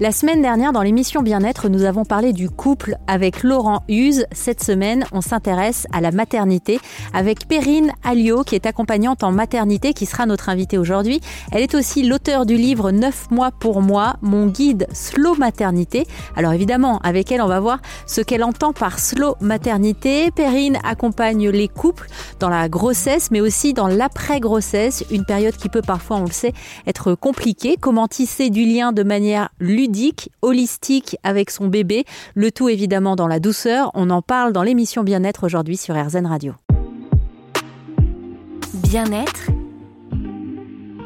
La semaine dernière, dans l'émission Bien-être, nous avons parlé du couple avec Laurent Huse. Cette semaine, on s'intéresse à la maternité avec Perrine Alliot, qui est accompagnante en maternité, qui sera notre invitée aujourd'hui. Elle est aussi l'auteur du livre 9 mois pour moi, mon guide slow maternité. Alors évidemment, avec elle, on va voir ce qu'elle entend par slow maternité. Perrine accompagne les couples dans la grossesse, mais aussi dans l'après-grossesse, une période qui peut parfois, on le sait, être compliquée. Comment tisser du lien de manière holistique avec son bébé, le tout évidemment dans la douceur. On en parle dans l'émission Bien-être aujourd'hui sur RZN Radio. Bien-être,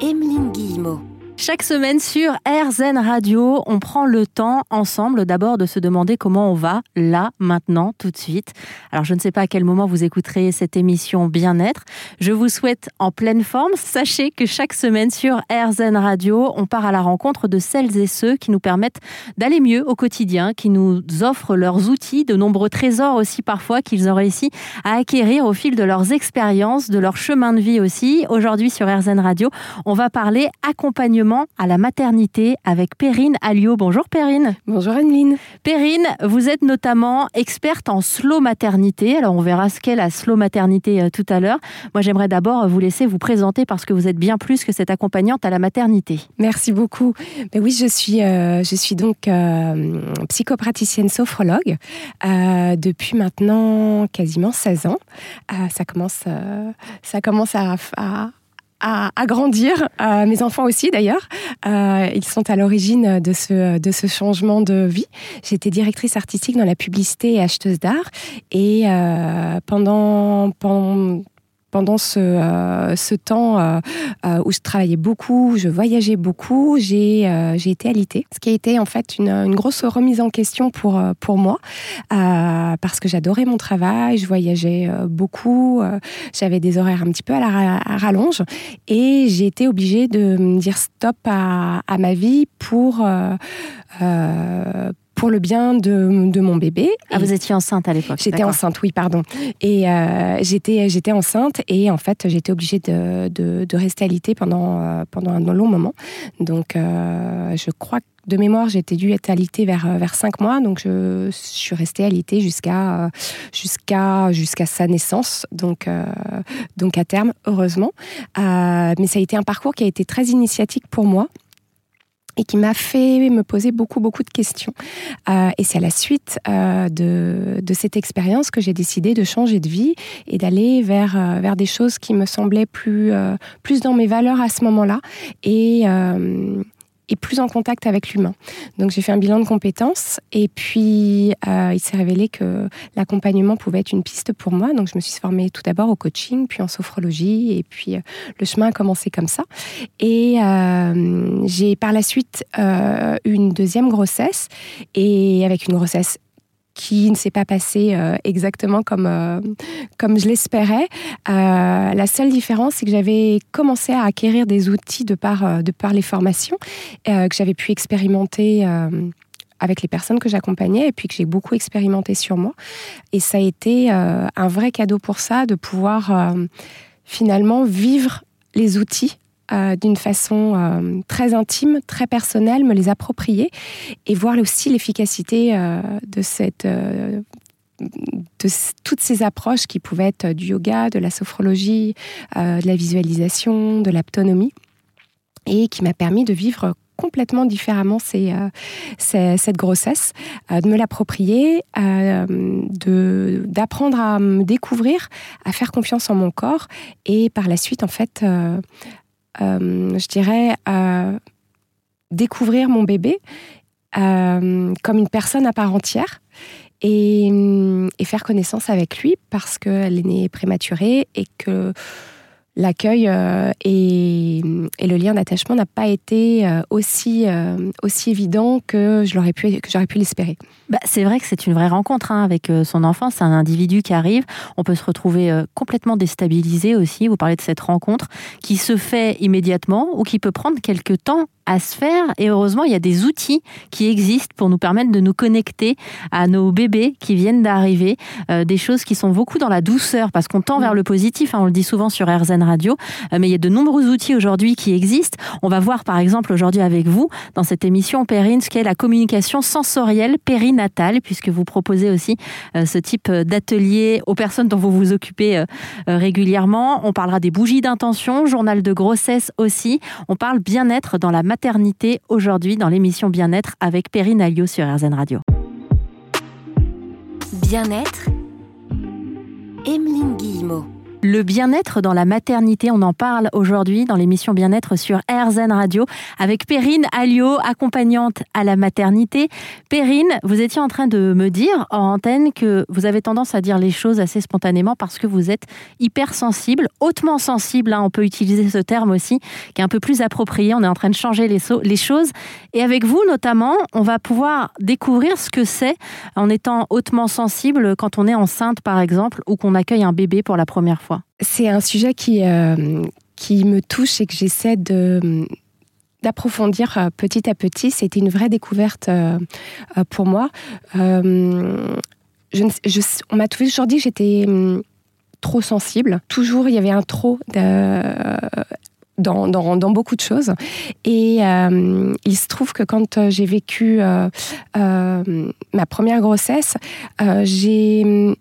Emeline Guillemot. Chaque semaine sur RZN Radio, on prend le temps ensemble d'abord de se demander comment on va là, maintenant, tout de suite. Alors je ne sais pas à quel moment vous écouterez cette émission Bien-être. Je vous souhaite en pleine forme. Sachez que chaque semaine sur RZN Radio, on part à la rencontre de celles et ceux qui nous permettent d'aller mieux au quotidien, qui nous offrent leurs outils, de nombreux trésors aussi parfois qu'ils ont réussi à acquérir au fil de leurs expériences, de leur chemin de vie aussi. Aujourd'hui sur RZN Radio, on va parler accompagnement à la maternité avec Perrine Alliot. Bonjour Perrine. Bonjour Anneline. Perrine, vous êtes notamment experte en slow maternité. Alors on verra ce qu'est la slow maternité euh, tout à l'heure. Moi j'aimerais d'abord vous laisser vous présenter parce que vous êtes bien plus que cette accompagnante à la maternité. Merci beaucoup. Mais oui, je suis, euh, je suis donc euh, psychopraticienne sophrologue depuis maintenant quasiment 16 ans. ça commence, ça commence à à, grandir. Euh, mes enfants aussi, d'ailleurs. Euh, ils sont à l'origine de ce, de ce changement de vie. J'étais directrice artistique dans la publicité et acheteuse d'art. Et euh, pendant, pendant pendant ce, euh, temps euh, euh, où je travaillais beaucoup, je voyageais beaucoup, j'ai été alitée. Ce qui a été en fait une, grosse remise en question pour, pour moi, parce que j'adorais mon travail, je voyageais beaucoup, j'avais des horaires un petit peu à la rallonge, et j'ai été obligée de me dire stop à ma vie pour pour le bien de, de mon bébé. Ah, vous étiez enceinte à l'époque J'étais enceinte, oui, pardon. Et euh, j'étais, j'étais enceinte et en fait, j'étais obligée de, de, de rester alitée pendant, euh, pendant un long moment. Donc, euh, je crois que de mémoire, j'étais dû être alitée vers, vers 5 mois, donc je, suis restée alitée jusqu'à jusqu'à jusqu'à sa naissance, donc, donc à terme, heureusement. mais ça a été un parcours qui a été très initiatique pour moi et qui m'a fait me poser beaucoup, beaucoup de questions. Euh, et c'est à la suite euh, de, de, cette expérience que j'ai décidé de changer de vie et d'aller vers, euh, vers des choses qui me semblaient plus, euh, plus dans mes valeurs à ce moment-là. Et, euh, et plus en contact avec l'humain. Donc j'ai fait un bilan de compétences et puis euh, il s'est révélé que l'accompagnement pouvait être une piste pour moi. Donc je me suis formée tout d'abord au coaching, puis en sophrologie et puis euh, le chemin a commencé comme ça. Et euh, j'ai par la suite eu une deuxième grossesse et avec une grossesse qui ne s'est pas passé euh, exactement comme, euh, comme je l'espérais. Euh, la seule différence, c'est que j'avais commencé à acquérir des outils de par, de par les formations que j'avais pu expérimenter avec les personnes que j'accompagnais et puis que j'ai beaucoup expérimenté sur moi. Et ça a été un vrai cadeau pour ça, de pouvoir finalement vivre les outils euh, d'une façon euh, très intime, très personnelle, me les approprier et voir aussi l'efficacité euh, de cette de toutes ces approches qui pouvaient être du yoga, de la sophrologie, de la visualisation, de l'autonomie, et qui m'a permis de vivre complètement différemment cette grossesse, de me l'approprier, d'apprendre à me découvrir, à faire confiance en mon corps et par la suite, en fait, euh, je dirais, euh, découvrir mon bébé euh, comme une personne à part entière et, et faire connaissance avec lui parce qu'elle est née prématurée et que l'accueil euh, et, le lien d'attachement n'a pas été euh, aussi, euh, aussi évident que je pu, j'aurais pu l'espérer. Bah, c'est vrai que c'est une vraie rencontre hein, avec son enfant. C'est un individu qui arrive. On peut se retrouver complètement déstabilisé aussi. Vous parlez de cette rencontre qui se fait immédiatement ou qui peut prendre quelques temps à se faire. Et heureusement, il y a des outils qui existent pour nous permettre de nous connecter à nos bébés qui viennent d'arriver. Euh, des choses qui sont beaucoup dans la douceur parce qu'on tend vers le positif. Hein, on le dit souvent sur RZN Radio. Euh, mais il y a de nombreux outils aujourd'hui qui existent. On va voir par exemple aujourd'hui avec vous dans cette émission Perrine ce qu'est la communication sensorielle périnatale puisque vous proposez aussi euh, ce type d'atelier aux personnes dont vous vous occupez régulièrement. On parlera des bougies d'intention, journal de grossesse aussi. On parle bien-être dans la maternité aujourd'hui dans l'émission Bien-être avec Perrine Alliot sur RZN Radio. Bien-être, Emeline Guillemot. Le bien-être dans la maternité, on en parle aujourd'hui dans l'émission Bien-être sur RZN Radio avec Perrine Alliot, accompagnante à la maternité. Perrine, vous étiez en train de me dire en antenne que vous avez tendance à dire les choses assez spontanément parce que vous êtes hypersensible, hautement sensible, hein, on peut utiliser ce terme aussi, qui est un peu plus approprié. On est en train de changer les, les choses. Et avec vous notamment, on va pouvoir découvrir ce que c'est en étant hautement sensible quand on est enceinte par exemple ou qu'on accueille un bébé pour la première fois. C'est un sujet qui, euh, qui me touche et que j'essaie de d'approfondir euh, petit à petit. C'était une vraie découverte euh, pour moi. on m'a toujours dit que j'étais hum, trop sensible. Toujours, il y avait un trop dans, dans, dans, beaucoup de choses. Et il se trouve que quand j'ai vécu ma première grossesse, hum,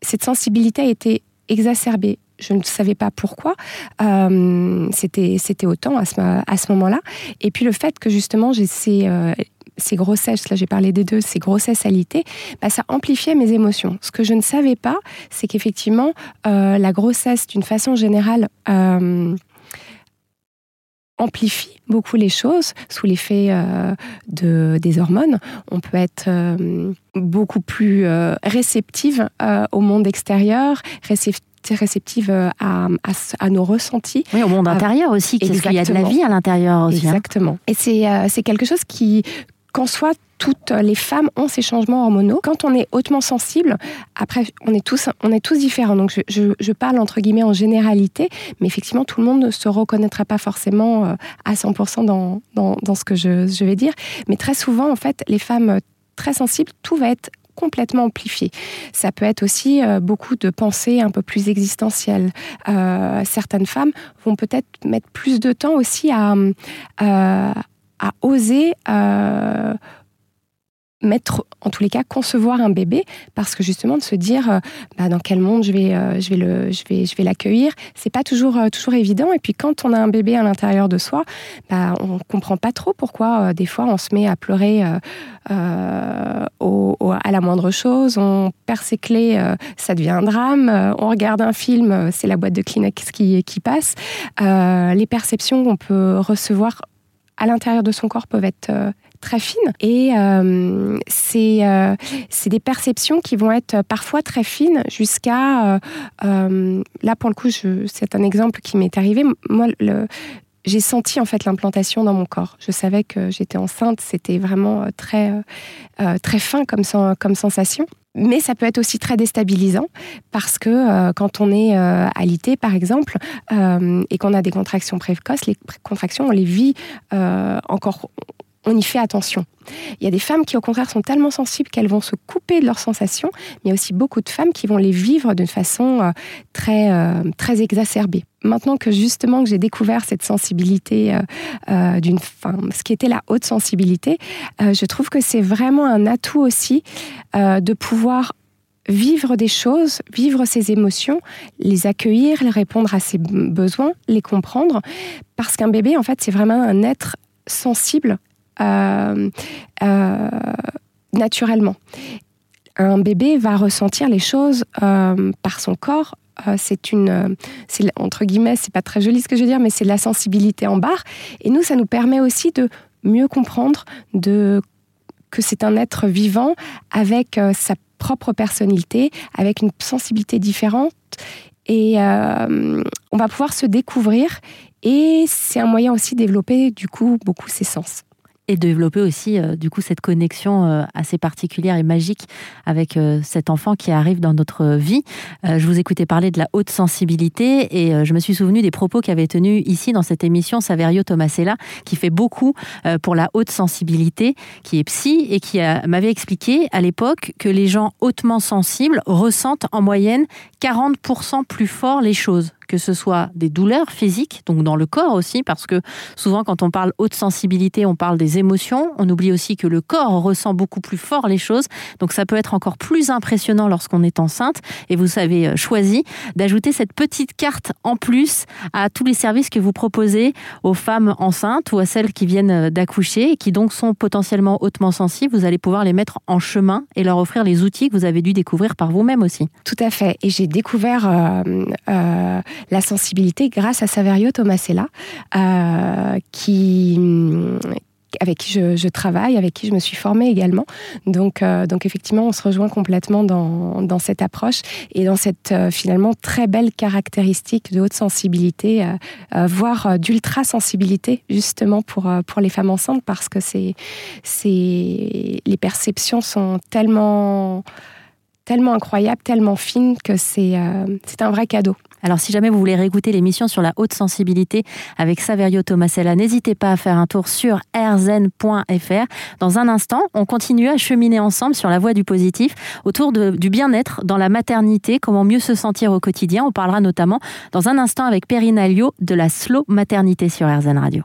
cette sensibilité a été exacerbée je ne savais pas pourquoi. Euh, c'était, autant à ce, à ce moment-là. Et puis le fait que justement j'ai ces, euh, ces grossesses, là j'ai parlé des deux, ces grossesses alitées, bah, ça amplifiait mes émotions. Ce que je ne savais pas, c'est qu'effectivement, euh, la grossesse, d'une façon générale, amplifie beaucoup les choses sous l'effet de, des hormones. On peut être beaucoup plus réceptive au monde extérieur, réceptive réceptive euh, à, à, nos ressentis. Oui, au monde intérieur aussi, parce qu'il y a de la vie à l'intérieur aussi. Hein. Exactement. Et c'est euh, c'est quelque chose qui, qu'en soit toutes les femmes ont ces changements hormonaux. Quand on est hautement sensible, après, on est tous, on est tous différents. Donc, je, je, parle entre guillemets en généralité, mais effectivement, tout le monde ne se reconnaîtra pas forcément euh, à 100% dans, dans, ce que je, je vais dire. Mais très souvent, en fait, les femmes très sensibles, tout va être complètement amplifié. Ça peut être aussi euh, beaucoup de pensées un peu plus existentielles. Euh, certaines femmes vont peut-être mettre plus de temps aussi à, euh, à oser mettre, en tous les cas, concevoir un bébé, parce que justement de se dire, euh, bah, dans quel monde je vais, euh, je vais je vais, je vais l'accueillir, c'est pas toujours, euh, toujours évident. Et puis quand on a un bébé à l'intérieur de soi, bah, on comprend pas trop pourquoi des fois on se met à pleurer à la moindre chose, on perd ses clés, ça devient un drame. on regarde un film, c'est la boîte de Kleenex qui, qui passe. les perceptions qu'on peut recevoir à l'intérieur de son corps peuvent être très fines. Et euh, euh, c'est des perceptions qui vont être parfois très fines jusqu'à... Euh, là, pour le coup, c'est un exemple qui m'est arrivé. Moi, j'ai senti en fait l'implantation dans mon corps. Je savais que j'étais enceinte, c'était vraiment très très fin comme comme sensation. Mais ça peut être aussi très déstabilisant parce que quand on est alité, par exemple, et qu'on a des contractions précoces, les contractions, on les vit encore, on y fait attention. Il y a des femmes qui, au contraire, sont tellement sensibles qu'elles vont se couper de leurs sensations, mais il y a aussi beaucoup de femmes qui vont les vivre d'une façon euh, très, euh, très exacerbée. Maintenant que justement que j'ai découvert cette sensibilité euh, d'une femme, ce qui était la haute sensibilité, je trouve que c'est vraiment un atout aussi de pouvoir vivre des choses, vivre ses émotions, les accueillir, les répondre à ses besoins, les comprendre, parce qu'un bébé, en fait, c'est vraiment un être sensible euh, euh, naturellement. Un bébé va ressentir les choses euh, par son corps c'est une, entre guillemets, c'est pas très joli ce que je veux dire, mais c'est la sensibilité en barre. Et nous, ça nous permet aussi de mieux comprendre de, que c'est un être vivant avec sa propre personnalité, avec une sensibilité différente. Et on va pouvoir se découvrir. Et c'est un moyen aussi de développer, du coup, beaucoup ses sens. Et développer aussi euh, du coup cette connexion euh, assez particulière et magique avec euh, cet enfant qui arrive dans notre vie. je vous écoutais parler de la haute sensibilité et je me suis souvenu des propos qu'avait tenus ici dans cette émission Saverio Tomasella qui fait beaucoup pour la haute sensibilité, qui est psy et qui m'avait expliqué à l'époque que les gens hautement sensibles ressentent en moyenne 40% plus fort les choses que ce soit des douleurs physiques, donc dans le corps aussi, parce que souvent quand on parle haute sensibilité, on parle des émotions. On oublie aussi que le corps ressent beaucoup plus fort les choses. Donc ça peut être encore plus impressionnant lorsqu'on est enceinte. Et vous avez euh, choisi d'ajouter cette petite carte en plus à tous les services que vous proposez aux femmes enceintes ou à celles qui viennent euh, d'accoucher et qui donc sont potentiellement hautement sensibles. Vous allez pouvoir les mettre en chemin et leur offrir les outils que vous avez dû découvrir par vous-même aussi. Tout à fait. Et j'ai découvert euh, la sensibilité grâce à Saverio Tomasella, euh, avec qui je, travaille, avec qui je me suis formée également. Donc, euh, donc effectivement, on se rejoint complètement dans, cette approche et dans cette euh, finalement très belle caractéristique de haute sensibilité, voire d'ultra sensibilité justement pour pour les femmes enceintes parce que c'est les perceptions sont tellement tellement incroyables, tellement fines que c'est c'est un vrai cadeau. Alors si jamais vous voulez réécouter l'émission sur la haute sensibilité avec Saverio Tomasella, n'hésitez pas à faire un tour sur rzen.fr. Dans un instant, on continue à cheminer ensemble sur la voie du positif autour du bien-être dans la maternité, comment mieux se sentir au quotidien. On parlera notamment dans un instant avec Perrine Alliot de la slow maternité sur RZN Radio.